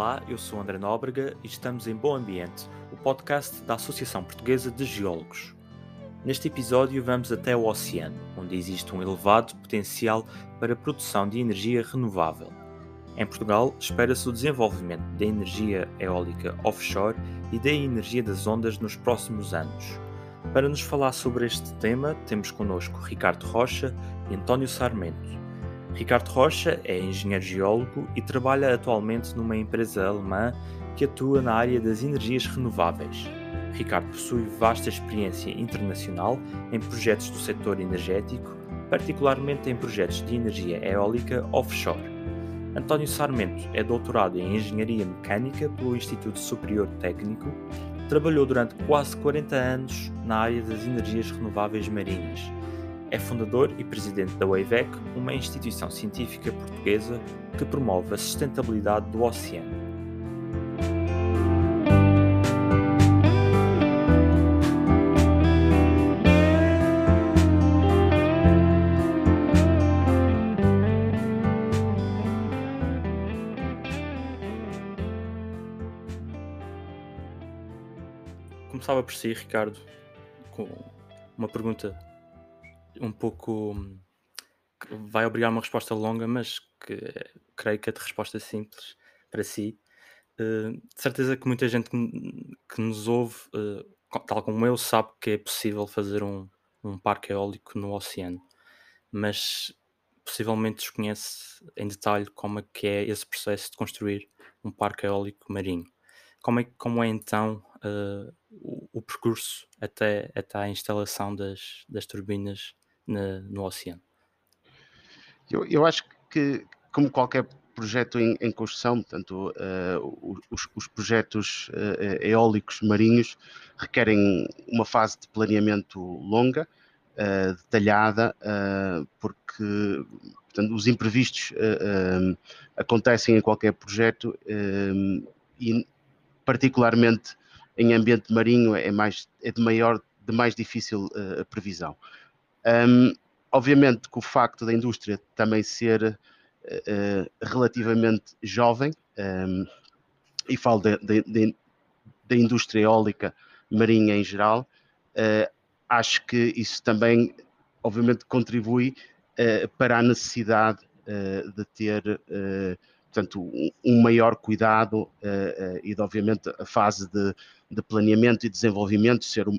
Olá, eu sou André Nóbrega e estamos em Bom Ambiente, o podcast da Associação Portuguesa de Geólogos. Neste episódio vamos até o oceano, onde existe um elevado potencial para a produção de energia renovável. Em Portugal, espera-se o desenvolvimento da energia eólica offshore e da energia das ondas nos próximos anos. Para nos falar sobre este tema, temos connosco Ricardo Rocha e António Sarmento. Ricardo Rocha é engenheiro geólogo e trabalha atualmente numa empresa alemã que atua na área das energias renováveis. Ricardo possui vasta experiência internacional em projetos do setor energético, particularmente em projetos de energia eólica offshore. António Sarmento é doutorado em Engenharia Mecânica pelo Instituto Superior Técnico, trabalhou durante quase 40 anos na área das energias renováveis marinhas é fundador e presidente da WAVEC, uma instituição científica portuguesa que promove a sustentabilidade do oceano. Começava por si, Ricardo, com uma pergunta um pouco. vai obrigar uma resposta longa, mas que creio que a de resposta simples para si. Uh, de certeza que muita gente que, que nos ouve, uh, tal como eu, sabe que é possível fazer um, um parque eólico no oceano, mas possivelmente desconhece em detalhe como é que é esse processo de construir um parque eólico marinho. Como é, como é então uh, o, o, percurso até, até a instalação das, das turbinas na, no oceano? Eu, eu acho que, como qualquer projeto em, em construção, portanto, uh, os, os, projetos uh, eólicos marinhos requerem uma fase de planeamento longa, uh, detalhada, porque portanto, os imprevistos acontecem em qualquer projeto e, particularmente em ambiente marinho, é, mais, é de maior, de mais difícil previsão. Um, obviamente que o facto da indústria também ser uh, relativamente jovem, um, e falo da indústria eólica marinha em geral, uh, acho que isso também, obviamente, contribui uh, para a necessidade de ter, portanto, um, um, maior cuidado e, de, obviamente, a fase de, de planeamento e desenvolvimento ser um,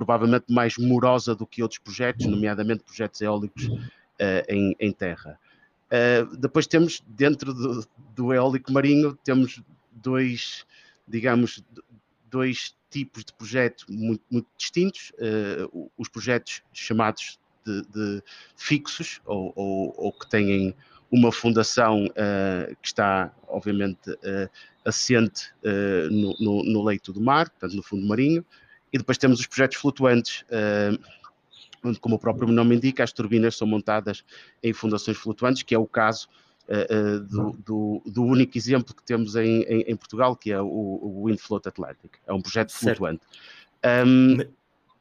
provavelmente mais morosa do que outros projetos, nomeadamente projetos eólicos uh, em, em, terra. Uh, depois temos, dentro do, do, eólico marinho, temos dois, digamos, dois tipos de projetos muito, muito distintos. Uh, os projetos chamados de, de fixos, ou, ou, ou, que têm uma fundação que está, obviamente, assente no, no, no leito do mar, portanto, no fundo marinho, e depois temos os projetos flutuantes, uh, onde, como o próprio nome indica, as turbinas são montadas em fundações flutuantes, que é o caso uh, uh, do, do, do, único exemplo que temos em, em, em Portugal, que é o, o Wind Float Atlantic. É um projeto certo. flutuante. Um,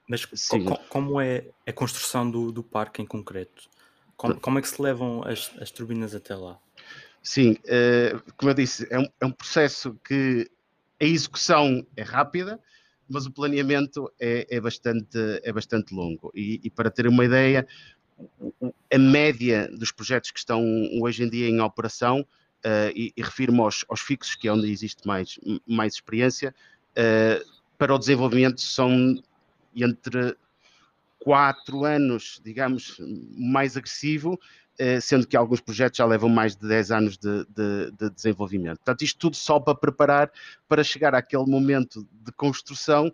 mas co como é a construção do, do parque em concreto? Como, como, é que se levam as, as turbinas até lá? Sim, como eu disse, é um, é um processo que a execução é rápida, mas o planeamento é, é, bastante, é bastante longo. E, e, para ter uma ideia, a média dos projetos que estão hoje em dia em operação, uh, e, e refiro-me aos, aos, fixos, que é onde existe mais, mais experiência, uh, para o desenvolvimento são entre quatro anos, digamos, mais agressivo, sendo que alguns projetos já levam mais de 10 anos de, de, de, desenvolvimento. Portanto, isto tudo só para preparar para chegar àquele momento de construção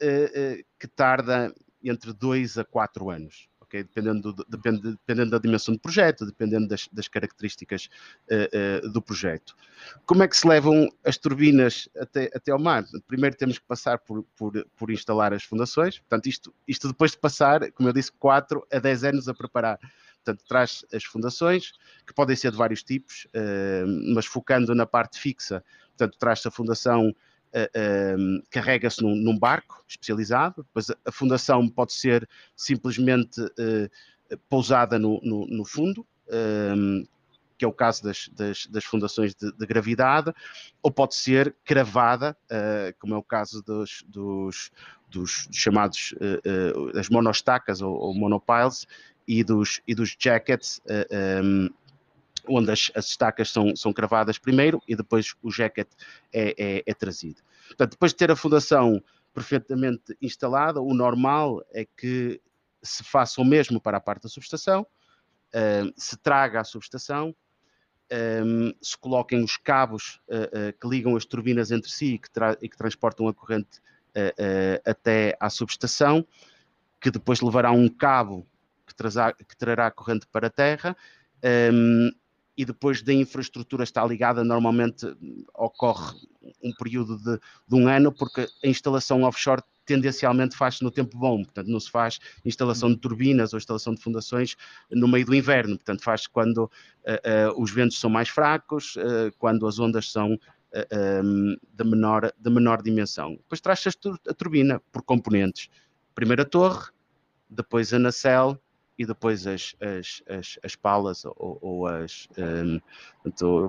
eh, eh, que tarda entre 2 a 4 anos. Okay? Dependendo, do, depende, dependendo da dimensão do projeto, dependendo das, das características do projeto. Como é que se levam as turbinas até, até ao mar? Primeiro temos que passar por, por, por instalar as fundações, portanto, isto, isto depois de passar, como eu disse, 4 a 10 anos a preparar Portanto, traz as fundações, que podem ser de vários tipos, uh, mas focando na parte fixa, portanto, traz a fundação, uh, uh, carrega-se num, num, barco especializado, depois a, a, fundação pode ser simplesmente pousada no, no, no fundo, que é o caso das, das, das fundações de, de, gravidade, ou pode ser cravada, uh, como é o caso dos, dos, dos chamados uh, uh, das monostacas ou, ou, monopiles e dos, e dos jackets, um, onde as, as, estacas são, são cravadas primeiro e depois o jacket é, é, é trazido. Portanto, depois de ter a fundação perfeitamente instalada, o normal é que se faça o mesmo para a parte da subestação, uh, se traga a subestação, um, se coloquem os cabos uh, uh, que ligam as turbinas entre si e que, e que transportam a corrente uh, até à subestação, que depois levará um cabo trazá, que trará a corrente para a terra, um, e depois da infraestrutura estar ligada, normalmente ocorre um período de, de um ano, porque a instalação offshore tendencialmente faz-se no tempo bom, portanto não se faz instalação de turbinas ou instalação de fundações no meio do inverno, portanto faz quando uh, uh, os ventos são mais fracos, uh, quando as ondas são um, de, menor, de menor dimensão. Depois traz-se a turbina por componentes. Primeiro a torre, depois a nacelle, e depois as, as, as, as palas ou, ou as. Um,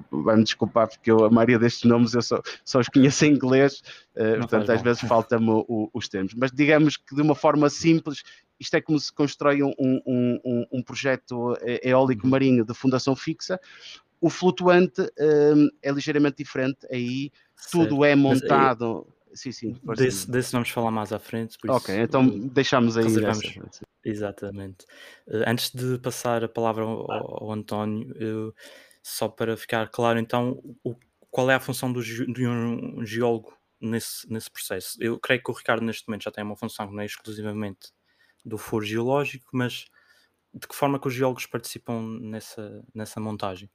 Vai-me desculpar porque eu, a maioria destes nomes eu só, só os conheço em inglês, uh, portanto às vezes falta-me os termos. Mas digamos que de uma forma simples, isto é como se constrói um, um, um, um projeto eólico uhum. marinho de fundação fixa. O flutuante um, é ligeiramente diferente, aí certo. tudo é montado. Sim, sim. Desse, desse, vamos falar mais à frente. ok, isso, então deixamos aí. Exatamente. Uh, antes de passar a palavra ao, ao António, uh, só para ficar claro, então, o, qual é a função do, de um geólogo nesse, nesse processo? Eu creio que o Ricardo, neste momento, já tem uma função que não é exclusivamente do foro geológico, mas de que forma que os geólogos participam nessa, nessa montagem?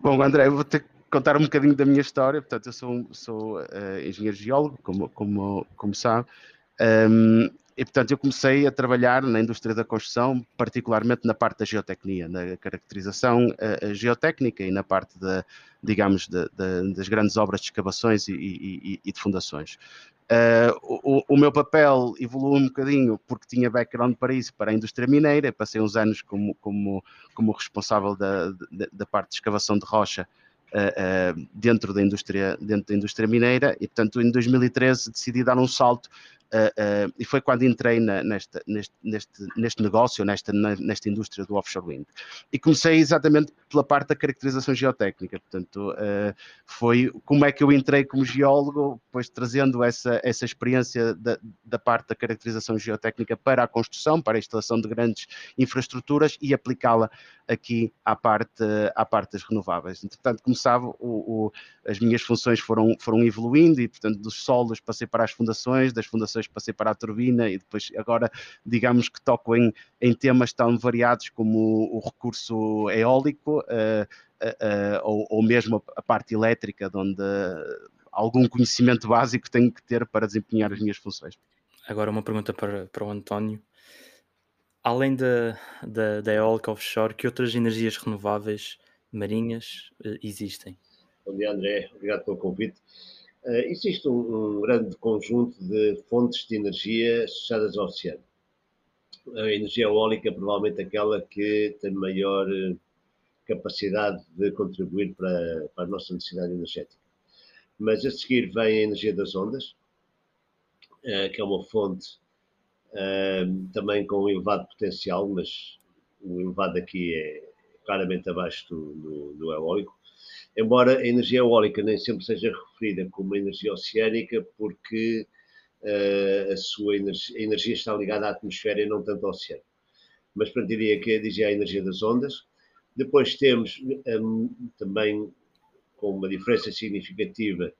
Bom, André, eu vou ter que contar um bocadinho da minha história. Portanto, eu sou, sou uh, engenheiro geólogo, como, como, como sabe. Um, e, portanto, eu comecei a trabalhar na indústria da construção, particularmente na parte da geotecnia, na caracterização uh, geotécnica e na parte, de, digamos, de, de, das grandes obras de escavações e, e, e de fundações. Uh, o, o, meu papel evoluiu um bocadinho porque tinha background para isso, para a indústria mineira. Passei uns anos como, como, como responsável da, da, da parte de escavação de rocha uh, uh, dentro, da indústria, dentro da indústria mineira e, portanto, em 2013 decidi dar um salto Uh, e foi quando entrei na, nesta, neste, neste, neste negócio, nesta, nesta indústria do offshore wind. E comecei exatamente pela parte da caracterização geotécnica, portanto, foi como é que eu entrei como geólogo, pois trazendo essa, essa experiência da, da parte da caracterização geotécnica para a construção, para a instalação de grandes infraestruturas e aplicá-la aqui à parte, à parte das renováveis. Entretanto, sabe, o, o, as minhas funções foram, foram evoluindo e, portanto, dos solos passei para as fundações, das fundações passei para a turbina e depois agora, digamos que toco em, em temas tão variados como o, o recurso eólico uh, uh, ou, ou mesmo a, parte elétrica, de onde algum conhecimento básico tenho que ter para desempenhar as minhas funções. Agora uma pergunta para, para o António além da, da, da eólica offshore, que outras energias renováveis marinhas uh, existem? Bom dia, André. Obrigado pelo convite. Uh, existe um, um, grande conjunto de fontes de energia associadas ao oceano. A energia eólica é provavelmente aquela que tem maior eh, capacidade de contribuir para, para a nossa necessidade energética. Mas a seguir vem a energia das ondas, uh, que é uma fonte também com um elevado potencial, mas o elevado aqui é claramente abaixo do, do, do, eólico. Embora a energia eólica nem sempre seja referida como energia oceânica, porque uh, a sua energia, a energia, está ligada à atmosfera e não tanto ao oceano. Mas, para diria que dizia a energia das ondas. Depois temos um, também, com uma diferença significativa,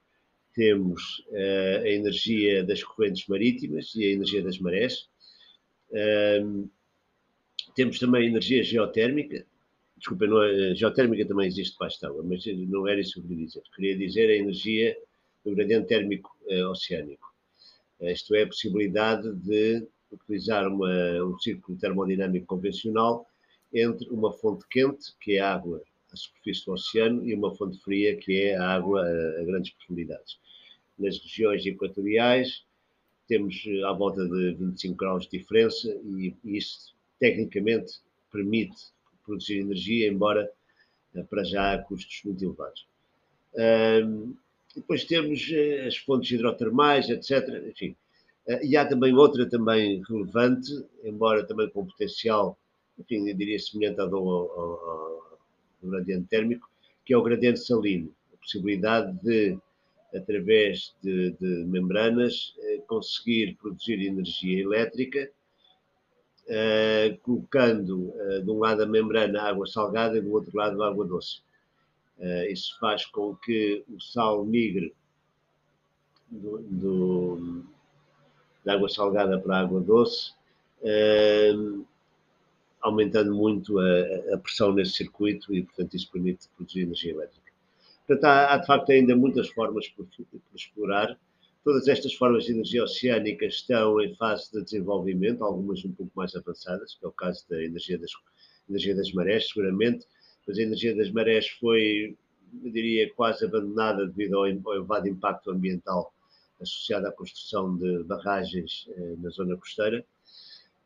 temos uh, a energia das correntes marítimas e a energia das marés. Uh, temos também a energia geotérmica. Desculpa, não, a geotérmica também existe para a mas não era isso que eu queria dizer. Queria dizer a energia do gradiente térmico uh, oceânico. Isto é, a possibilidade de utilizar uma, um círculo termodinâmico convencional entre uma fonte quente, que é a água à superfície do oceano, e uma fonte fria, que é a água a, a grandes profundidades. Nas regiões equatoriais, temos eh, à volta de 25 graus de diferença e, e isso tecnicamente permite produzir energia, embora para já a custos muito elevados. depois temos as fontes hidrotermais, etc. Enfim, e há também outra também relevante, embora também com potencial, enfim, eu diria semelhante ao, ao, ao, ao gradiente térmico, que é o gradiente salino. A possibilidade de através de, de membranas, eh, conseguir produzir energia elétrica, eh, colocando eh, de um lado a membrana água salgada e do outro lado água doce. isso faz com que o sal migre do, do, da água salgada para a água doce, aumentando muito a, a, pressão nesse circuito e, portanto, isso permite produzir energia elétrica. Portanto, há, há, de facto ainda muitas formas por, por, explorar. Todas estas formas de energia oceânica estão em fase de desenvolvimento, algumas um pouco mais avançadas, que é o caso da energia das, energia das marés, seguramente, mas a energia das marés foi, eu diria, quase abandonada devido ao, elevado impacto ambiental associado à construção de barragens eh, na zona costeira.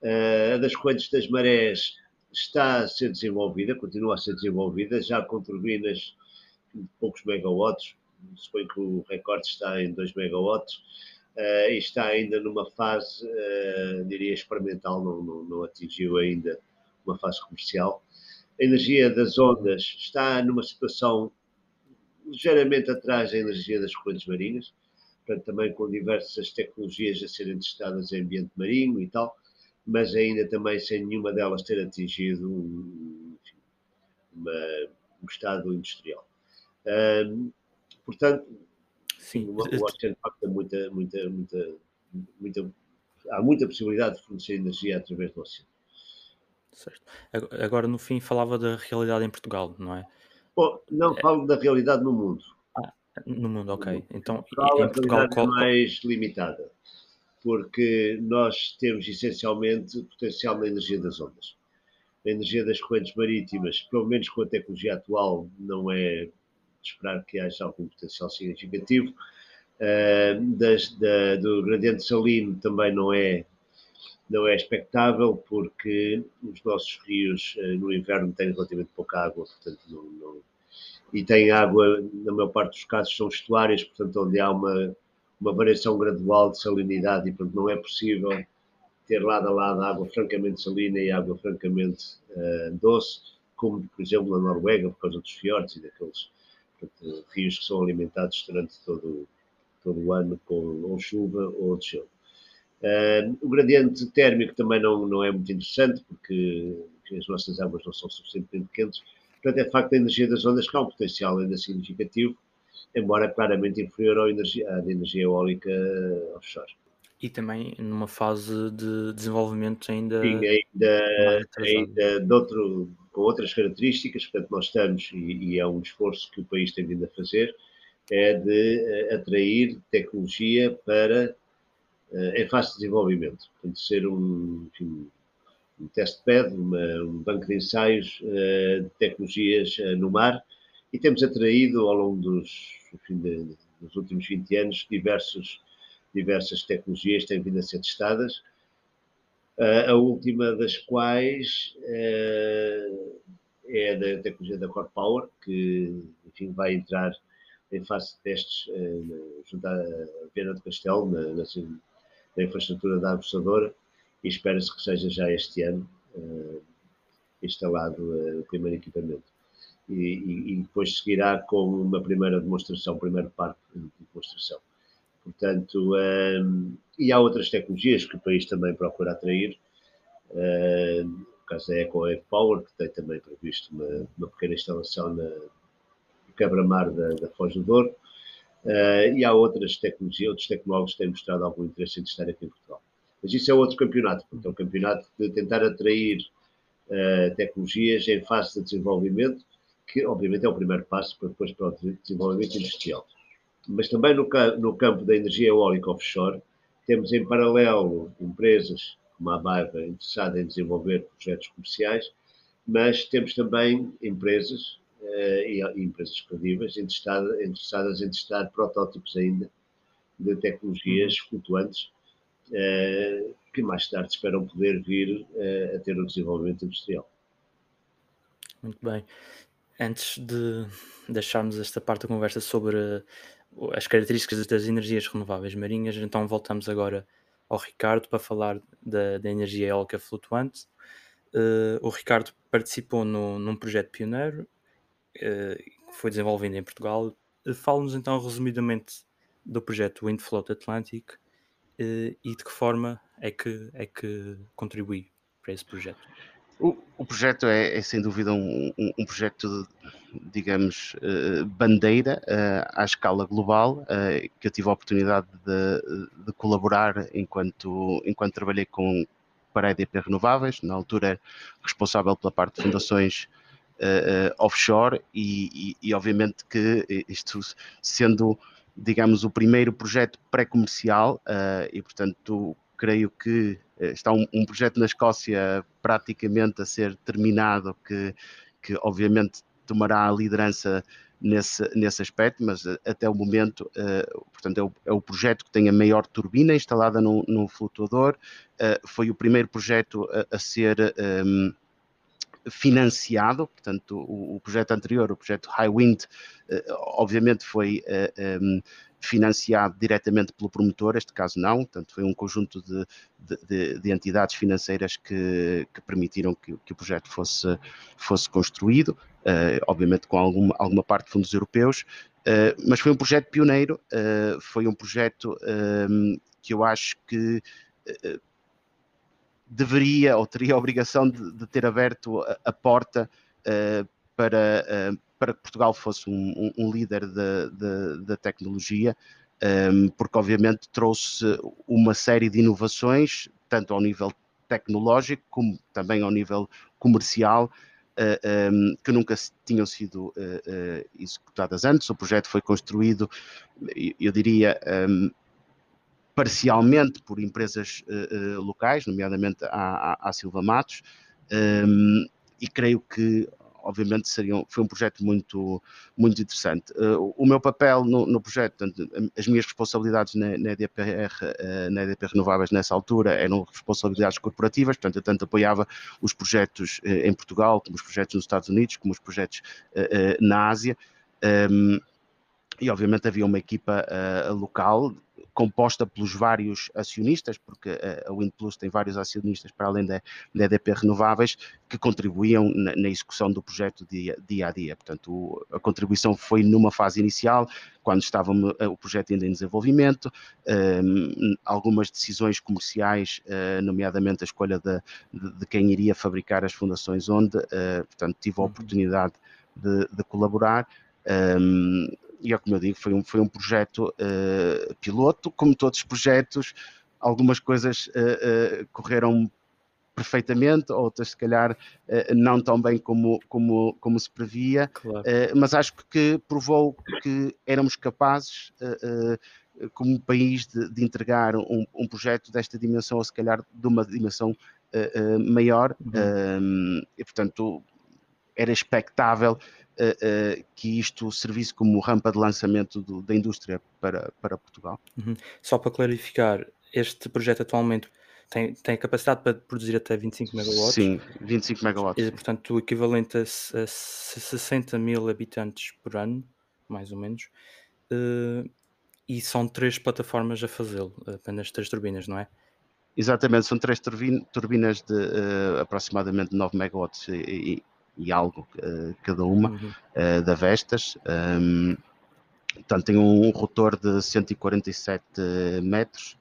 Uh, a das correntes das marés está a ser desenvolvida, continua a ser desenvolvida, já com turbinas de poucos megawatts, suponho que o recorde está em 2 megawatts, uh, e está ainda numa fase, uh, diria, experimental, não, não, não, atingiu ainda uma fase comercial. A energia das ondas está numa situação ligeiramente atrás da energia das correntes marinhas, portanto, também com diversas tecnologias a serem testadas em ambiente marinho e tal, mas ainda também sem nenhuma delas ter atingido um, uma, um estado industrial. Um, portanto, Sim. o, o oceano facto muita, muita, muita, muita, há muita possibilidade de fornecer energia através do oceano. Certo. Agora, no fim, falava da realidade em Portugal, não é? Bom, não é... falo da realidade no mundo. Ah, no mundo, ok. No então, Portugal, em Portugal, a qual... é mais limitada, porque nós temos essencialmente potencial na energia das ondas. A energia das correntes marítimas, pelo menos com a tecnologia atual, não é esperar que haja algum potencial significativo. Uh, das, da, do gradiente salino também não é, não é expectável, porque os nossos rios uh, no inverno têm relativamente pouca água, portanto, não, não, e têm água, na maior parte dos casos, são estuários, portanto, onde há uma, uma variação gradual de salinidade e, portanto, não é possível ter lado a lado água francamente salina e água francamente uh, doce, como, por exemplo, na Noruega, por causa dos fiordes e daqueles portanto, rios que são alimentados durante todo, todo o ano com ou chuva ou de gelo. Uh, o gradiente térmico também não, não é muito interessante, porque as nossas águas não são suficientemente quentes. Portanto, é facto a energia das ondas que há um potencial ainda significativo, embora claramente inferior à energia, à energia eólica offshore. E também numa fase de desenvolvimento ainda. Sim, ainda, ainda de outro, com outras características, portanto, nós estamos, e, e, é um esforço que o país tem vindo a fazer, é de uh, atrair tecnologia para, uh, em fase de desenvolvimento, portanto, ser um, enfim, um testbed, um banco de ensaios uh, de tecnologias no mar, e temos atraído ao longo dos, enfim, de, dos últimos 20 anos diversos, diversas tecnologias têm vindo a ser testadas, a última das quais uh, é da tecnologia da Core Power, que enfim, vai entrar em fase de testes uh, junto à Viana do Castelo, na, na, na infraestrutura da abusadora, e espera-se que seja já este ano instalado o primeiro equipamento. E, e, e, depois seguirá com uma primeira demonstração, primeiro parque de demonstração. Portanto, um, e há outras tecnologias que o país também procura atrair. Uh, no caso da Eco Power, que tem também previsto uma, uma pequena instalação na, no quebra-mar da, da Foz do Douro. Uh, e há outras tecnologias, outros tecnólogos que têm mostrado algum interesse em estar aqui em Portugal. Mas isso é outro campeonato, porque é um campeonato de tentar atrair uh, tecnologias em fase de desenvolvimento, que obviamente é o primeiro passo para depois para o desenvolvimento industrial mas também no, no campo da energia eólica offshore, temos em paralelo empresas como a Baiva interessada em desenvolver projetos comerciais, mas temos também empresas uh, e, empresas credíveis interessadas, interessadas em testar protótipos ainda de tecnologias flutuantes uh, que mais tarde esperam poder vir uh, a ter um desenvolvimento industrial. Muito bem. antes de deixarmos esta parte da conversa sobre as características das energias renováveis marinhas, então voltamos agora ao Ricardo para falar da, da energia eólica flutuante. Uh, o Ricardo participou no, num projeto pioneiro uh, que foi desenvolvido em Portugal. Uh, Fala-nos então resumidamente do projeto Windfloat Atlantic e de que forma é que, é que contribui para esse projeto. O, o projeto é, é, sem dúvida um, um, um projeto, digamos, uh, bandeira uh, à escala global, uh, que eu tive a oportunidade de, de, colaborar enquanto, enquanto trabalhei com para a EDP Renováveis, na altura responsável pela parte de fundações offshore e, e, e, obviamente que isto sendo, digamos, o primeiro projeto pré-comercial e portanto creio que eh, está um, um, projeto na Escócia praticamente a ser terminado, que, que obviamente tomará a liderança nesse, nesse aspecto, mas eh, até o momento, uh, portanto, é o, é o, projeto que tem a maior turbina instalada no, no flutuador, uh, foi o primeiro projeto a, a ser um, ehm, financiado, portanto, o, o, projeto anterior, o projeto High Wind, uh, obviamente foi um, ehm, financiado diretamente pelo promotor, este caso não, portanto foi um conjunto de, de, de entidades financeiras que, que permitiram que, que, o projeto fosse, fosse construído, uh, obviamente com alguma, alguma parte de fundos europeus, uh, mas foi um projeto pioneiro, uh, foi um projeto que eu acho que deveria ou teria a obrigação de, de ter aberto a, a porta para, para que Portugal fosse um, um, um líder da tecnologia, um, porque obviamente trouxe uma série de inovações, tanto ao nível tecnológico como também ao nível comercial, uh, um, que nunca tinham sido uh, uh, executadas antes. O projeto foi construído, eu diria, um, parcialmente por empresas locais, nomeadamente a, a, Silva Matos, e creio que obviamente seriam, foi um projeto muito, muito interessante. Uh, o meu papel no, no, projeto, portanto, as minhas responsabilidades na, na, EDPR, uh, na EDP Renováveis nessa altura eram responsabilidades corporativas, portanto eu tanto apoiava os projetos uh, em Portugal, como os projetos nos Estados Unidos, como os projetos na Ásia. Um, ehm, e obviamente havia uma equipa local composta pelos vários acionistas, porque a Windplus tem vários acionistas para além da, da EDP Renováveis, que contribuíam na, na execução do projeto dia, dia, a dia. Portanto, o, a contribuição foi numa fase inicial, quando estava eh, o projeto ainda em desenvolvimento, um, ehm, algumas decisões comerciais, uh, nomeadamente a escolha de, de, de, quem iria fabricar as fundações onde, uh, portanto, tive a uhum. oportunidade de, de colaborar. Um, ehm, e é como eu digo, foi um, foi um projeto uh, piloto, como todos os projetos, algumas coisas uh, uh, correram perfeitamente, outras se calhar não tão bem como, como, como se previa, claro. mas acho que provou que éramos capazes, como país, de, de entregar um, um, projeto desta dimensão, ou se calhar de uma dimensão maior, uhum. e portanto era expectável uh, uh, que isto servisse como rampa de lançamento do, da indústria para, para Portugal. Uhum. Só para clarificar, este projeto atualmente tem, tem capacidade para produzir até 25 megawatts? Sim, 25 megawatts. E, portanto, o equivalente a, a 60 mil habitantes por ano, mais ou menos. Uh, e são três plataformas a fazê-lo, apenas três turbinas, não é? Exatamente, são três turbinas de uh, aproximadamente 9 megawatts e, algo uh, cada uma uhum. uh, da Vestas. Um, portanto, tem um rotor de 147 metros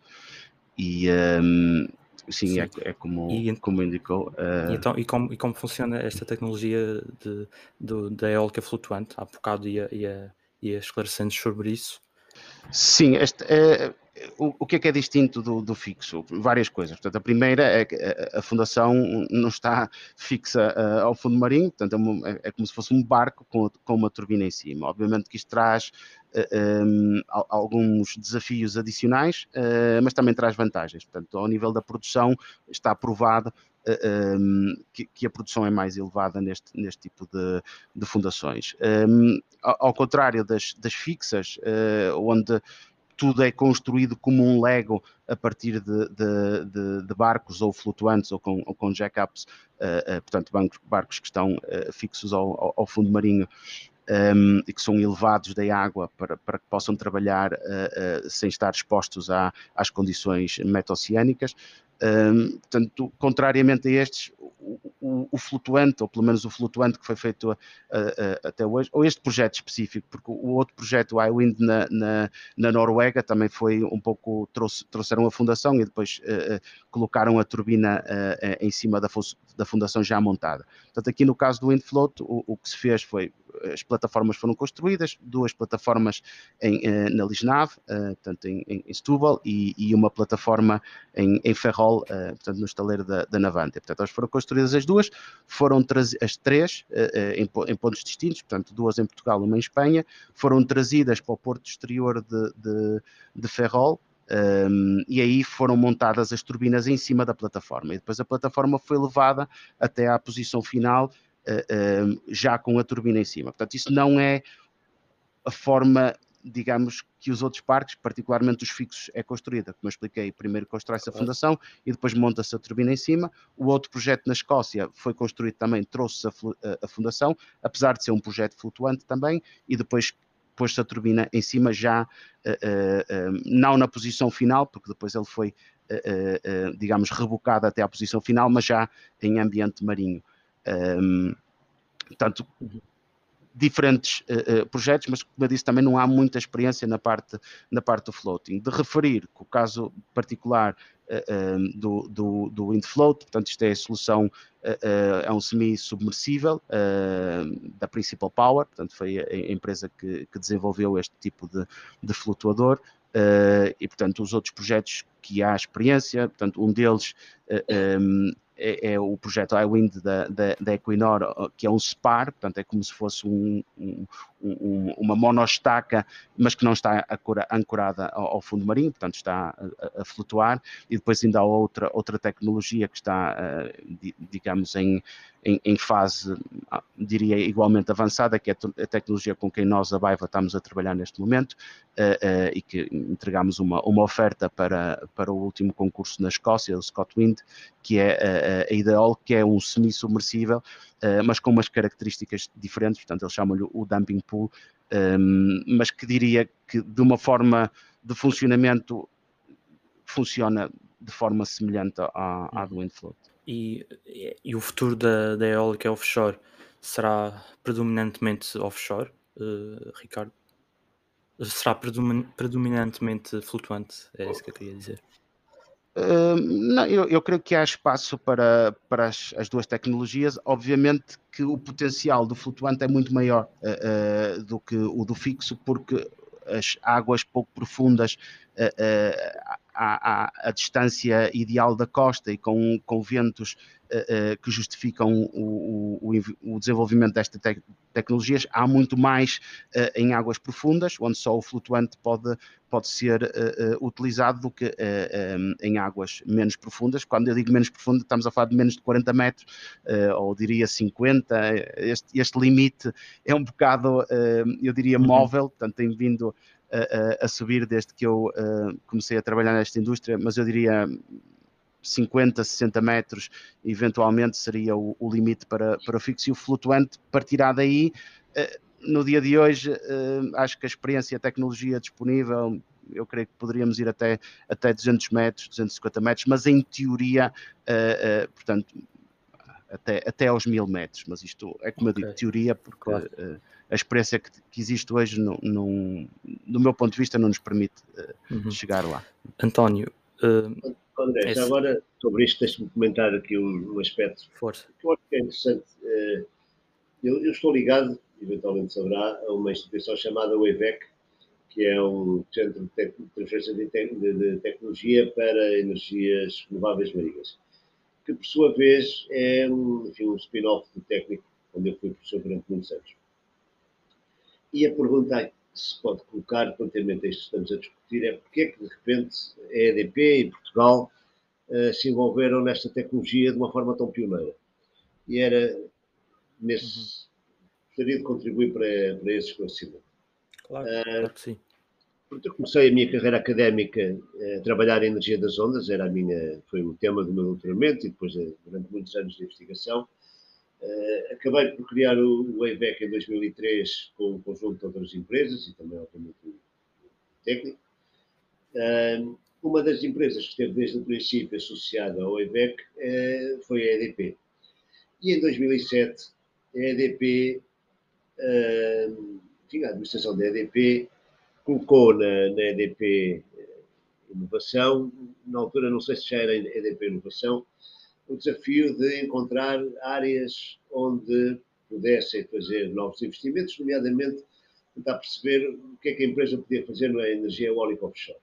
e um, sim, sim. É, é, como, e, como indicou. Uh, e, então, e, como, e como funciona esta tecnologia de, de, da eólica flutuante? Há bocado ia, ia, ia esclarecendo sobre isso. Sim, este, é, o, o que é que é distinto do, do, fixo? Várias coisas. Portanto, a primeira é que a, a fundação não está fixa uh, ao fundo marinho, portanto, é, é, é, como se fosse um barco com, com uma turbina em cima. Obviamente que isto traz uh, eh, um, alguns desafios adicionais, uh, mas também traz vantagens. Portanto, ao nível da produção, está provado um, que, que, a produção é mais elevada neste, neste tipo de, de fundações. Um, ao, ao, contrário das, das fixas, onde tudo é construído como um Lego a partir de, de, de, de barcos ou flutuantes ou com, ou com jackups, uh, uh, portanto bancos, barcos que estão uh, fixos ao, ao, fundo marinho um, e que são elevados da água para, para que possam trabalhar sem estar expostos às condições meta-oceânicas. Um, portanto, contrariamente a estes, o, o, flutuante, ou pelo menos o flutuante que foi feito a, a, a, até hoje, ou este projeto específico, porque o outro projeto, o iWind na, na, na, Noruega, também foi um pouco, trouxe, trouxeram a fundação e depois uh, colocaram a turbina uh, em cima da, da fundação já montada. Portanto, aqui no caso do WindFloat, o, o que se fez foi as plataformas foram construídas, duas plataformas em, eh, na Lisnave, uh, portanto em, em Setúbal, e, e, uma plataforma em, em Ferrol, uh, portanto no estaleiro da, da Navante. Portanto, elas foram construídas as duas, foram as três em, em, pontos distintos, portanto duas em Portugal, uma em Espanha, foram trazidas para o porto exterior de, de, de Ferrol, um, e aí foram montadas as turbinas em cima da plataforma. E depois a plataforma foi levada até à posição final uh, já com a turbina em cima. Portanto, isso não é a forma, digamos, que os outros parques, particularmente os fixos, é construída. Como eu expliquei, primeiro constrói-se a fundação e depois monta-se a turbina em cima. O outro projeto na Escócia foi construído também, trouxe a, a fundação, apesar de ser um projeto flutuante também, e depois pôs-se a turbina em cima já, uh, uh, não na posição final, porque depois ele foi, digamos, rebocado até à posição final, mas já em ambiente marinho. Portanto, diferentes uh, uh, projetos, mas como eu disse, também não há muita experiência na parte, na parte do floating. De referir que o caso particular uh, do, do, do WindFloat, portanto, isto é a solução, é um semi-submersível da Principal Power, portanto, foi a, a empresa que, que, desenvolveu este tipo de, de flutuador. e, portanto, os outros projetos que há experiência, portanto, um deles um, é, é, o projeto iWind da, da, da, Equinor, que é um SPAR, portanto é como se fosse um, um, um, uma monostaca, mas que não está ancorada ao, ao fundo marinho, portanto está a, a, flutuar, e depois ainda há outra, outra tecnologia que está, uh, digamos, em, em, em, fase, ah, diria, igualmente avançada, que é a tecnologia com quem nós, a Baiva, estamos a trabalhar neste momento, uh, uh, e que entregamos uma, uma oferta para, para o último concurso na Escócia, o ScotWind, que é a, a Ideol, que é um semi-submersível, mas com umas características diferentes, portanto eles chamam-lhe o dumping pool, um, mas que diria que de uma forma de funcionamento funciona de forma semelhante à, à do Windfloat. E, e o futuro da, da eólica offshore será predominantemente offshore, uh, Ricardo? Será predominantemente flutuante? É isso que eu queria dizer. Uh, não, eu, eu, creio que há espaço para, para as, as, duas tecnologias. Obviamente que o potencial do flutuante é muito maior uh, uh, do que o do fixo, porque as águas pouco profundas à, à, à, distância ideal da costa e com, com ventos uh, uh, que justificam o, o, o desenvolvimento destas te tecnologias, há muito mais uh, em águas profundas, onde só o flutuante pode, pode ser utilizado do que um, em águas menos profundas. Quando eu digo menos profunda, estamos a falar de menos de 40 metros, ou diria 50. Este, este limite é um bocado, eu diria, uhum. móvel, portanto, tem vindo a, a, subir desde que eu uh, comecei a trabalhar nesta indústria, mas eu diria 50, 60 metros, eventualmente seria o, o limite para, para o fixo e o flutuante partirá daí. Uh, no dia de hoje, uh, acho que a experiência e a tecnologia disponível, eu creio que poderíamos ir até, até 200 metros, 250 metros, mas em teoria, portanto, até, até aos mil metros, mas isto é como okay. eu digo, teoria, porque claro. uh, a experiência que, que existe hoje, não, não, do meu ponto de vista, não nos permite uh, uhum. chegar lá. António. Uh, André, esse... agora sobre isto, deixe-me comentar aqui um, um, aspecto Força. que eu acho que é interessante. Eu, eu, estou ligado, eventualmente saberá, a uma instituição chamada WAVEC, que é um centro de, transferência de, de, de tecnologia para energias renováveis marinhas que por sua vez é um, enfim, um spin-off do técnico, onde eu fui professor durante muitos anos. E a pergunta que se pode colocar, relativamente a isto que estamos a discutir, é porque é que de repente a EDP e Portugal uh, se envolveram nesta tecnologia de uma forma tão pioneira. E era nesse. Uhum. gostaria de contribuir para, para esse esclarecimento. Claro, uh, claro que sim. Eu comecei a minha carreira académica a trabalhar em energia das ondas, era a minha, foi o tema do meu doutoramento e depois, durante muitos anos de investigação, Uh, acabei por criar o, o em 2003 com um conjunto de outras empresas e também, obviamente, o técnico. Uh, uma das empresas que esteve desde o princípio associada ao eh, foi a EDP. E em 2007, a EDP, enfim, a administração da EDP colocou na, na EDP Inovação, na altura não sei se já era EDP Inovação, o desafio de encontrar áreas onde pudessem fazer novos investimentos, nomeadamente tentar perceber o que é que a empresa podia fazer na energia eólica offshore.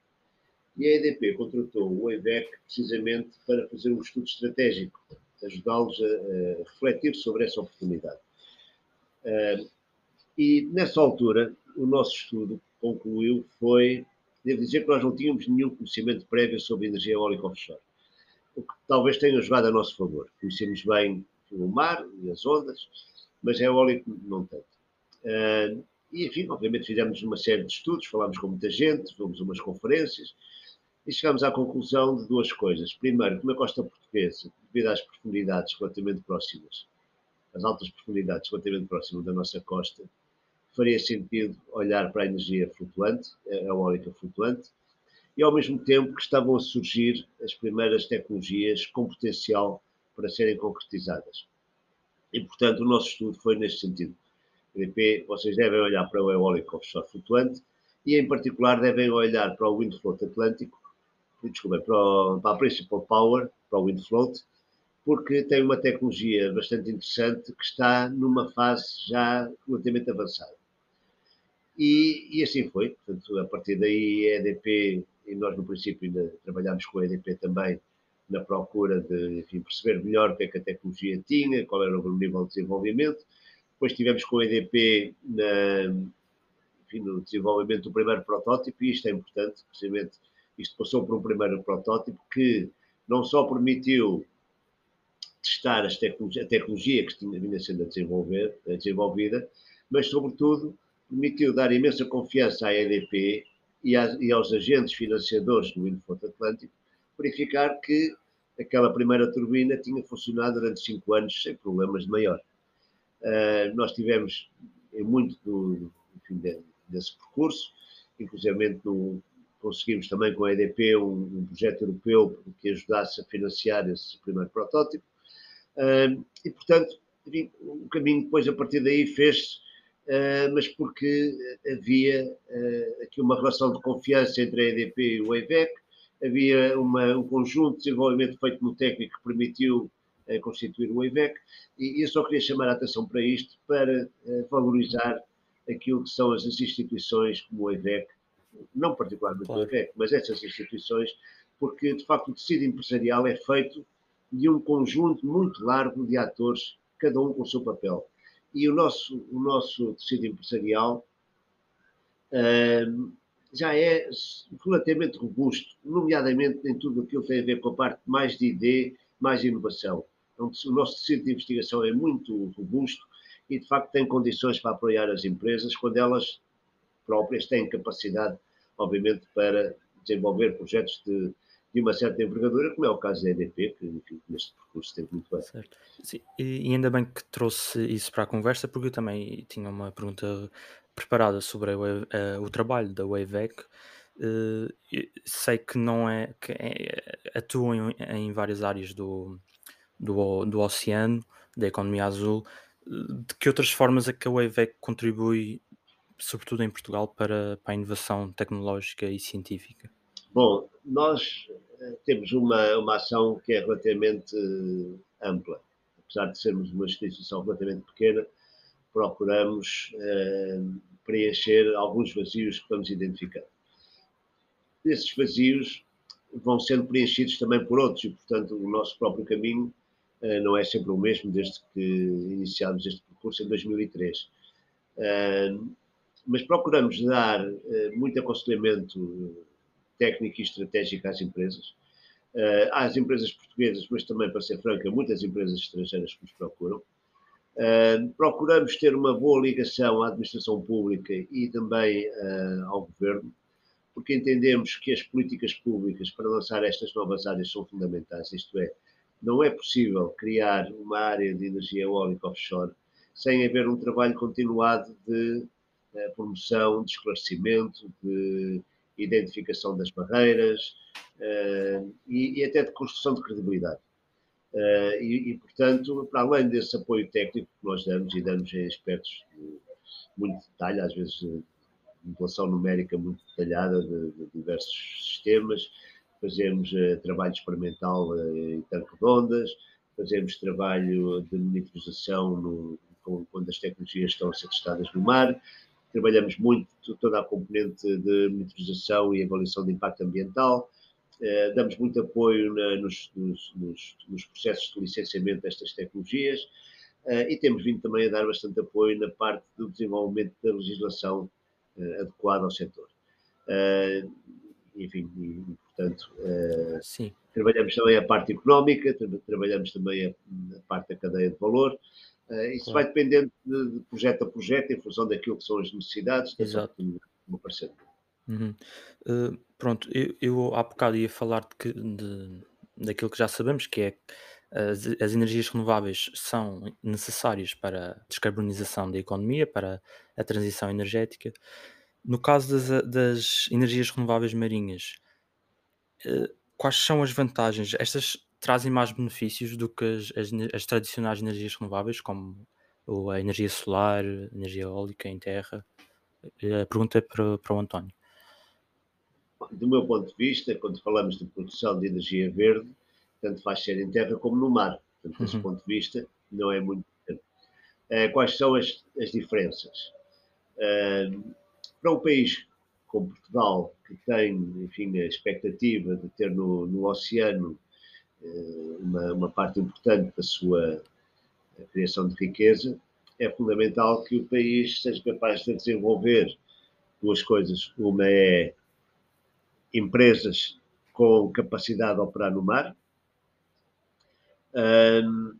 E a EDP contratou o EVEC precisamente para fazer um estudo estratégico, ajudá-los a, a, refletir sobre essa oportunidade. Uh, e nessa altura, o nosso estudo concluiu foi, devo dizer que nós não tínhamos nenhum conhecimento prévio sobre energia eólica offshore o que talvez tenha jogado a nosso favor. Conhecemos bem o mar e as ondas, mas é eólico não tanto. Uh, e, enfim, obviamente fizemos uma série de estudos, falámos com muita gente, fomos a umas conferências e chegámos à conclusão de duas coisas. Primeiro, que na costa portuguesa, devido às profundidades relativamente próximas, as altas profundidades relativamente próximas da nossa costa, faria sentido olhar para a energia flutuante, a eólica flutuante, e ao mesmo tempo que estavam a surgir as primeiras tecnologias com potencial para serem concretizadas. E, portanto, o nosso estudo foi neste sentido. EDP, vocês devem olhar para o eólico offshore flutuante e, em particular, devem olhar para o wind float atlântico, desculpa, para, o, para a principal power, para o wind float, porque tem uma tecnologia bastante interessante que está numa fase já relativamente avançada. E, e, assim foi. Portanto, a partir daí, a EDP e nós no princípio ainda trabalhámos com a EDP também na procura de enfim, perceber melhor o que é que a tecnologia tinha, qual era o nível de desenvolvimento. Depois tivemos com a EDP na, enfim, no desenvolvimento do primeiro protótipo, e isto é importante, precisamente isto passou por um primeiro protótipo que não só permitiu testar tecnologia, a tecnologia que tinha vinha sendo a a desenvolvida, mas sobretudo permitiu dar imensa confiança à EDP e, e aos agentes financiadores do Windfort Atlântico verificar que aquela primeira turbina tinha funcionado durante cinco anos sem problemas de maior. Uh, nós tivemos em muito do, enfim, de, desse percurso, inclusive no, conseguimos também com a EDP um, um, projeto europeu que ajudasse a financiar esse primeiro protótipo. Uh, e, portanto, enfim, o caminho depois, a partir daí, fez-se mas porque havia uh, aqui uma relação de confiança entre a EDP e o EVEC, havia uma, um conjunto de desenvolvimento feito no técnico que permitiu constituir o EVEC, e eu só queria chamar a atenção para isto, para valorizar aquilo que são as instituições como o EVEC, não particularmente claro. o EVEC, mas essas instituições, porque de facto o tecido empresarial é feito de um conjunto muito largo de atores, cada um com o seu papel e o nosso, o nosso tecido empresarial uh, já é relativamente robusto, nomeadamente em tudo aquilo que tem a ver com a parte mais de ID, mais de inovação. Então, o nosso tecido de investigação é muito robusto e, de facto, tem condições para apoiar as empresas quando elas próprias têm capacidade, obviamente, para desenvolver projetos de de uma certa envergadura, como é o caso da EDP, que neste percurso teve muito bem. Certo. Sim, e ainda bem que trouxe isso para a conversa, porque eu também tinha uma pergunta preparada sobre o trabalho da WAVEC. Uh, sei que não é que é, atuam em, em, várias áreas do, do, do oceano, da economia azul. De que outras formas é que a WAVEC contribui, sobretudo em Portugal, para, para a inovação tecnológica e científica? Bom, nós eh, temos uma, uma ação que é relativamente eh, ampla. Apesar de sermos uma instituição relativamente pequena, procuramos eh, preencher alguns vazios que vamos identificando. Esses vazios vão sendo preenchidos também por outros e, portanto, o nosso próprio caminho eh, não é sempre o mesmo desde que iniciámos este percurso em 2003. Eh, mas procuramos dar eh, muito aconselhamento técnica e estratégica às empresas, uh, às empresas portuguesas, mas também, para ser franca, muitas empresas estrangeiras que nos procuram. Uh, procuramos ter uma boa ligação à administração pública e também uh, ao governo, porque entendemos que as políticas públicas para lançar estas novas áreas são fundamentais, isto é, não é possível criar uma área de energia eólica offshore sem haver um trabalho continuado de uh, promoção, de esclarecimento, de identificação das barreiras uh, e, e, até de construção de credibilidade. Uh, e, e, portanto, para além desse apoio técnico que nós damos, e damos em aspectos de muito detalhe, às vezes de modulação numérica muito detalhada de, de diversos sistemas, fazemos uh, trabalho experimental em tanque de ondas, fazemos trabalho de monitorização no, quando as tecnologias estão a ser testadas no mar, trabalhamos muito toda a componente de monitorização e avaliação de impacto ambiental, uh, damos muito apoio na, nos, nos, nos, nos, processos de licenciamento destas tecnologias e temos vindo também a dar bastante apoio na parte do desenvolvimento da legislação adequada ao setor enfim, e, portanto, trabalhamos também a parte económica, trabalhamos também a, a parte da cadeia de valor. Uh, isso vai dependendo de, de, projeto a projeto, em função daquilo que são as necessidades Exato. do parceiro. Uhum. Uh, pronto, eu, eu há bocado ia falar de, que, de, daquilo que já sabemos, que é as, as energias renováveis são necessárias para a descarbonização da economia, para a transição energética. No caso das, das energias renováveis marinhas, eh, quais são as vantagens? Estas trazem mais benefícios do que as, as, as tradicionais energias renováveis, como a energia solar, energia eólica em terra? Eh, a pergunta é para, para o António. Do meu ponto de vista, quando falamos de produção de energia verde, tanto faz ser em terra como no mar. Portanto, desse uhum. ponto de vista, não é muito. Uh, quais são as, as diferenças? Uh, para um país como Portugal, que tem, enfim, a expectativa de ter no, no oceano eh, uma, uma, parte importante da sua criação de riqueza, é fundamental que o país seja capaz de desenvolver duas coisas. Uma é empresas com capacidade de operar no mar um,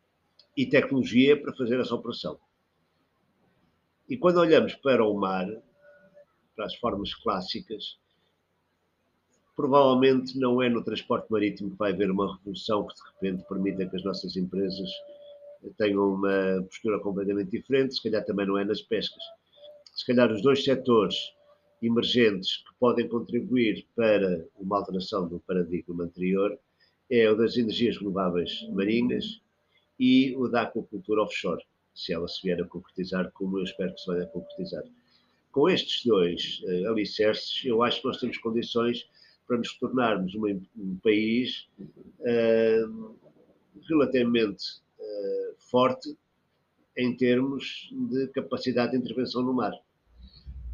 e tecnologia para fazer essa operação. E quando olhamos para o mar, para as formas clássicas, provavelmente não é no transporte marítimo que vai haver uma revolução que de repente permita que as nossas empresas tenham uma postura completamente diferente, se calhar também não é nas pescas. Se calhar os dois setores emergentes que podem contribuir para uma alteração do paradigma anterior é o das energias renováveis marinhas e o da aquacultura offshore, se ela se vier a concretizar, como eu espero que se venha a concretizar com estes dois uh, alicerces, eu acho que nós temos condições para nos tornarmos um país uh, relativamente uh, forte em termos de capacidade de intervenção no mar.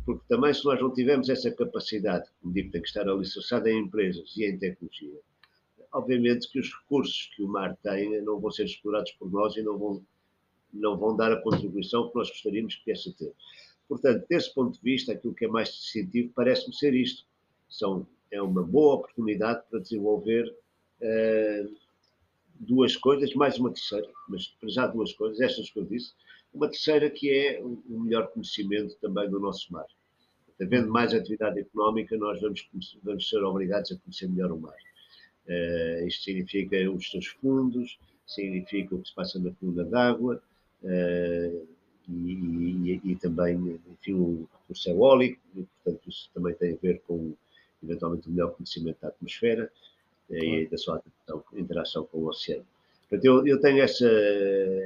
Porque também, se nós não tivermos essa capacidade, como digo, tem que estar alicerçada em empresas e em tecnologia, obviamente que os recursos que o mar tem não vão ser explorados por nós e não vão, não vão dar a contribuição que nós gostaríamos que viesse ter. Portanto, desse ponto de vista, aquilo que é mais decisivo parece-me ser isto. São, é uma boa oportunidade para desenvolver uh, duas coisas, mais uma terceira, mas para já duas coisas, estas que eu disse. Uma terceira que é o um melhor conhecimento também do nosso mar. Havendo mais atividade económica, nós vamos, vamos ser obrigados a conhecer melhor o mar. Uh, isto significa os seus fundos, significa o que se passa na coluna d'água, uh, e, e, e, também, enfim, o recurso eólico, portanto, isso também tem a ver com, eventualmente, o melhor conhecimento da atmosfera eh, e da sua interação com o oceano. Portanto, eu, eu tenho essa,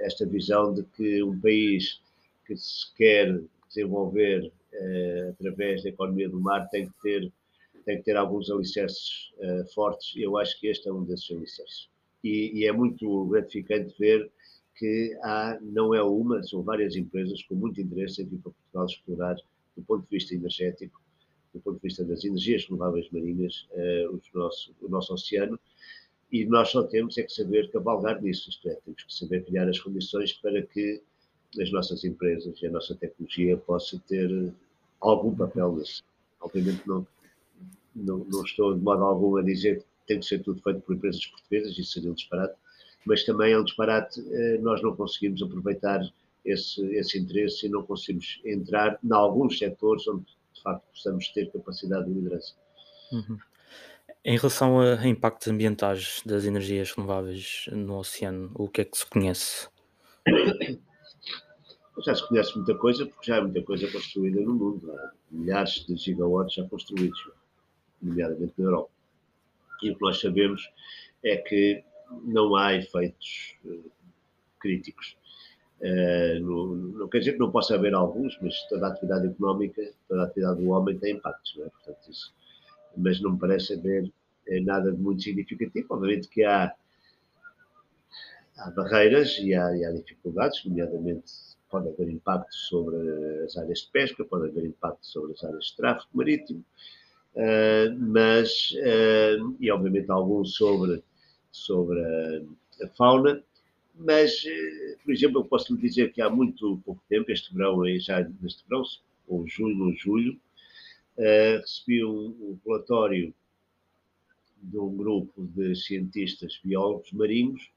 esta visão de que um país que se quer desenvolver eh, através da economia do mar tem que ter, tem que ter alguns alicerces eh, fortes, e eu acho que este é um desses alicerces. E, e é muito gratificante ver que há, não é uma, são várias empresas com muito interesse em vir para Portugal explorar, do ponto de vista energético, do ponto de vista das energias renováveis marinhas, uh, nosso, o nosso oceano, e nós só temos é que saber cavalgar nisso, isto é, temos que saber criar as condições para que as nossas empresas e a nossa tecnologia possa ter algum papel nisso. Obviamente não, não, não estou de modo algum a dizer que tem que ser tudo feito por empresas portuguesas, isso seria um disparate, mas também é um disparate eh, nós não conseguimos aproveitar esse, esse interesse e não conseguimos entrar em alguns setores onde de facto possamos ter capacidade de liderança. Uhum. Em relação a impactos ambientais das energias renováveis no oceano, o que é que se conhece? Já se conhece muita coisa, porque já há muita coisa construída no mundo. Há milhares de gigawatts já construídos, nomeadamente na Europa. E o que nós sabemos é que não há efeitos uh, críticos. Uh, no, não quer dizer que não possa haver alguns, mas toda a atividade económica, toda a atividade do homem tem impactos, não é? Portanto, isso, mas não me parece haver é, nada de muito significativo. Obviamente que há, há barreiras e há, e há dificuldades, nomeadamente pode haver impacto sobre as áreas de pesca, pode haver impacto sobre as áreas de tráfego marítimo, uh, mas, uh, e obviamente algum sobre, sobre a, a fauna, mas, uh, por exemplo, eu posso lhe dizer que há muito pouco tempo, este verão, já neste verão, ou junho ou julho, recebi um, um relatório de um grupo de cientistas biólogos marinhos,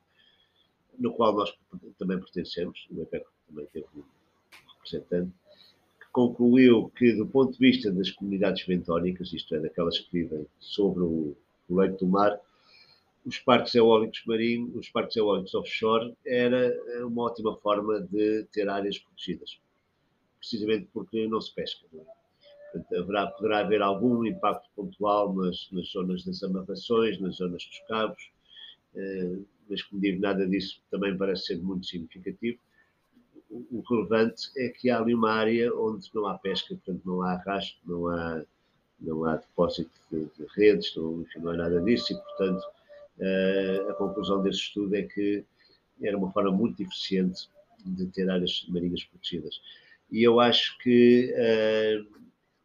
no qual nós também pertencemos, o EPEC também teve um representante, que concluiu que, do ponto de vista das comunidades bentónicas, isto é, daquelas que vivem sobre o, o leito do mar, os parques eólicos marinhos, os parques eólicos offshore, era uma ótima forma de ter áreas protegidas, precisamente porque não se pesca. Não é? Portanto, haverá, poderá haver algum impacto pontual nas, nas zonas das amarrações, nas zonas dos cabos, eh, mas, como digo, nada disso também parece ser muito significativo. O, o relevante é que há ali uma área onde não há pesca, portanto, não há arrasto, não há, não há depósito de, de redes, não, enfim, não há nada disso, e, portanto, eh, a conclusão desse estudo é que era uma forma muito eficiente de ter áreas marinhas protegidas. E eu acho que uh,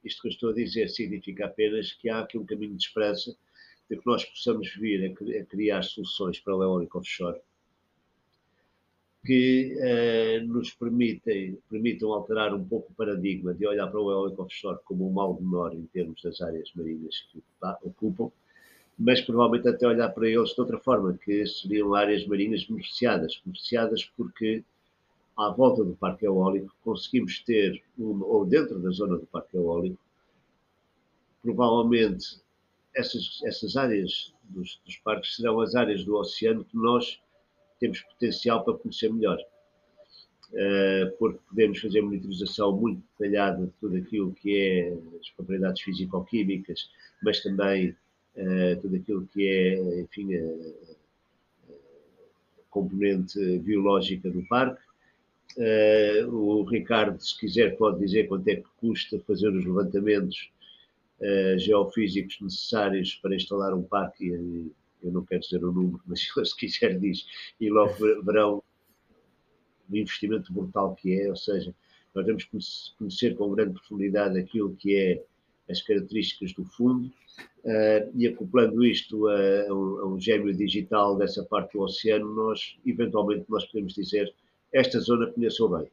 isto que eu estou a dizer significa apenas que há aqui um caminho de esperança de que nós possamos vir a, criar soluções para o eólico offshore que uh, nos permitem, permitam alterar um pouco o paradigma de olhar para o eólico offshore como um mal menor em termos das áreas marinhas que ocupam, mas provavelmente até olhar para eles de outra forma, que seriam áreas marinhas beneficiadas, beneficiadas porque à volta do parque eólico, conseguimos ter, ou dentro da zona do parque eólico, provavelmente essas, essas áreas dos, dos, parques serão as áreas do oceano que nós temos potencial para conhecer melhor. Uh, porque podemos fazer monitorização muito detalhada de tudo aquilo que é as propriedades físico-químicas, mas também tudo aquilo que é, enfim, a, a componente biológica do parque Uh, o Ricardo, se quiser, pode dizer quanto é que custa fazer os levantamentos uh, geofísicos necessários para instalar um parque. Eu não quero dizer o número, mas se quiser, diz. E logo verão o investimento brutal que é. Ou seja, nós temos que conhecer com grande profundidade aquilo que é as características do fundo uh, e acoplando isto a, a, um, a um gêmeo digital dessa parte do oceano, nós, eventualmente, nós podemos dizer esta zona conheço bem,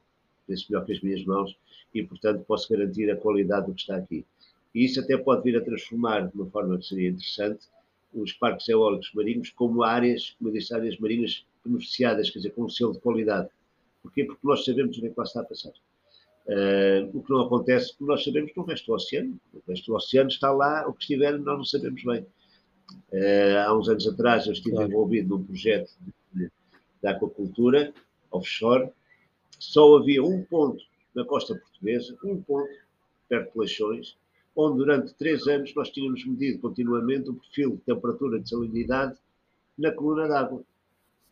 conheço melhor que as minhas mãos e, portanto, posso garantir a qualidade do que está aqui. E isso até pode vir a transformar, de uma forma que seria interessante, os parques eólicos marinhos como áreas, como disse, áreas marinhas beneficiadas, quer dizer, com um selo de qualidade. Porquê? Porque nós sabemos o que é que lá está a passar. Uh, o que não acontece, porque nós sabemos que no resto do oceano, o resto do oceano está lá, o que estiver, nós não sabemos bem. Uh, há uns anos atrás eu estive claro. envolvido num projeto de, de aquacultura offshore, só havia um ponto na costa portuguesa, um ponto, perto de Leixões, onde durante três anos nós tínhamos medido continuamente o perfil de temperatura de salinidade na coluna d'água.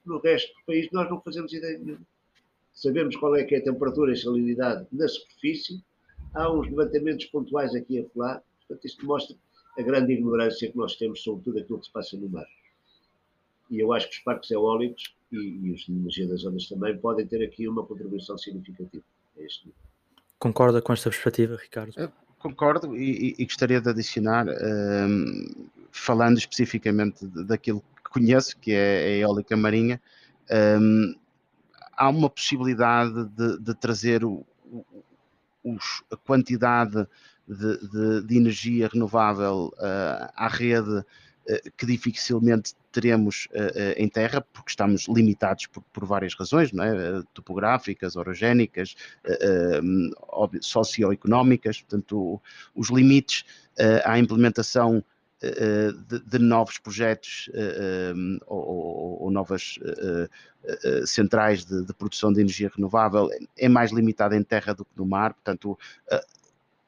No resto do país nós não fazemos ideia nenhuma. Sabemos qual é que é a temperatura e salinidade na superfície, há uns levantamentos pontuais aqui e lá, portanto isto mostra a grande ignorância que nós temos sobre tudo aquilo que se passa no mar. E eu acho que os parques eólicos e, e os de energia das ondas também podem ter aqui uma contribuição significativa a este nível. Concorda com esta perspectiva, Ricardo? Eu concordo e, e, gostaria de adicionar, um, falando especificamente daquilo que conheço, que é a eólica marinha, um, há uma possibilidade de, de trazer o, o, os, a quantidade de, de, de energia renovável uh, à rede uh, que dificilmente teremos uh, em terra, porque estamos limitados por, por várias razões, não é? topográficas, orogénicas, socioeconómicas, portanto, os limites à implementação de, de, novos projetos ou, ou, ou, novas centrais de, de, produção de energia renovável é mais limitada em terra do que no mar, portanto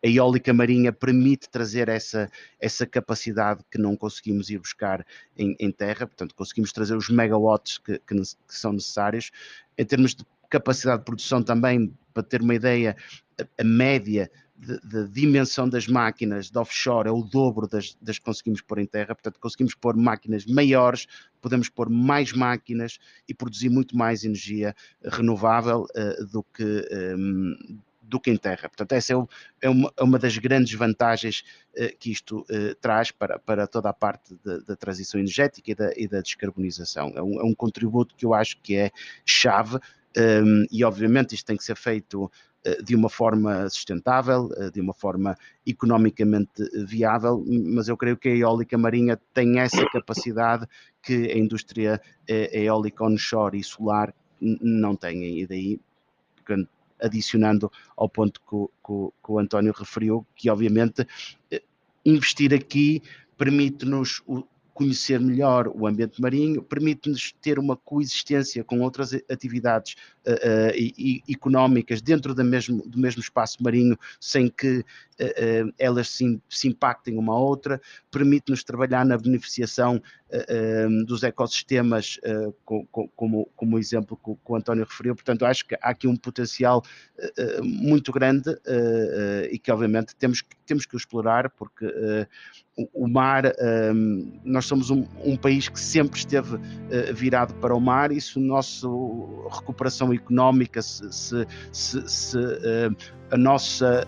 a eólica marinha permite trazer essa, essa capacidade que não conseguimos ir buscar em, em terra, portanto, conseguimos trazer os megawatts que, que, que, são necessários. Em termos de capacidade de produção também, para ter uma ideia, a, a média de, dimensão das máquinas de offshore é o dobro das, das que conseguimos pôr em terra, portanto conseguimos pôr máquinas maiores, podemos pôr mais máquinas e produzir muito mais energia renovável uh, do que um, do que em terra. Portanto, essa é, o, é, uma, é uma, das grandes vantagens uh, que isto uh, traz para, para toda a parte da transição energética e da, e da descarbonização. É um, é um, contributo que eu acho que é chave um, ehm, e, obviamente, isto tem que ser feito de uma forma sustentável, de uma forma economicamente viável, mas eu creio que a eólica marinha tem essa capacidade que a indústria eólica onshore e solar não tem, e daí adicionando ao ponto que, que, que o António referiu, que obviamente eh, investir aqui permite-nos conhecer melhor o ambiente marinho, permite-nos ter uma coexistência com outras atividades uh, uh, económicas dentro do mesmo, do mesmo espaço marinho, sem que uh, elas se, se, impactem uma à outra, permite-nos trabalhar na beneficiação dos ecossistemas, como, como, como o exemplo que, o António referiu. Portanto, acho que há aqui um potencial muito grande e que, obviamente, temos, temos que explorar, porque o, o mar, nós somos um, um país que sempre esteve virado para o mar e se a nossa recuperação económica, se, se, se, se a nossa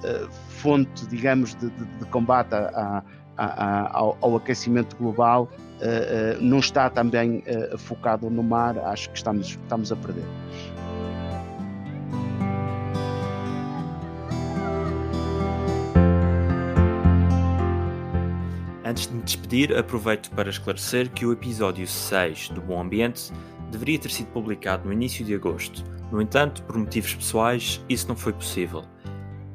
fonte, digamos, de, de, de combate a, a, ao, ao, aquecimento global não está também focado no mar, acho que estamos, estamos a perder. Antes de me despedir, aproveito para esclarecer que o episódio 6 do Bom Ambiente deveria ter sido publicado no início de agosto. No entanto, por motivos pessoais, isso não foi possível.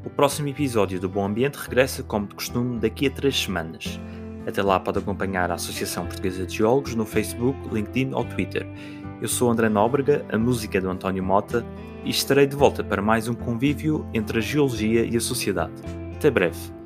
O próximo episódio do Bom Ambiente regressa, como de costume, daqui a três semanas. Até lá pode acompanhar a Associação Portuguesa de Geólogos no Facebook, LinkedIn ou Twitter. Eu sou André Nóbrega, a música do António Mota, e estarei de volta para mais um convívio entre a geologia e a sociedade. Até breve.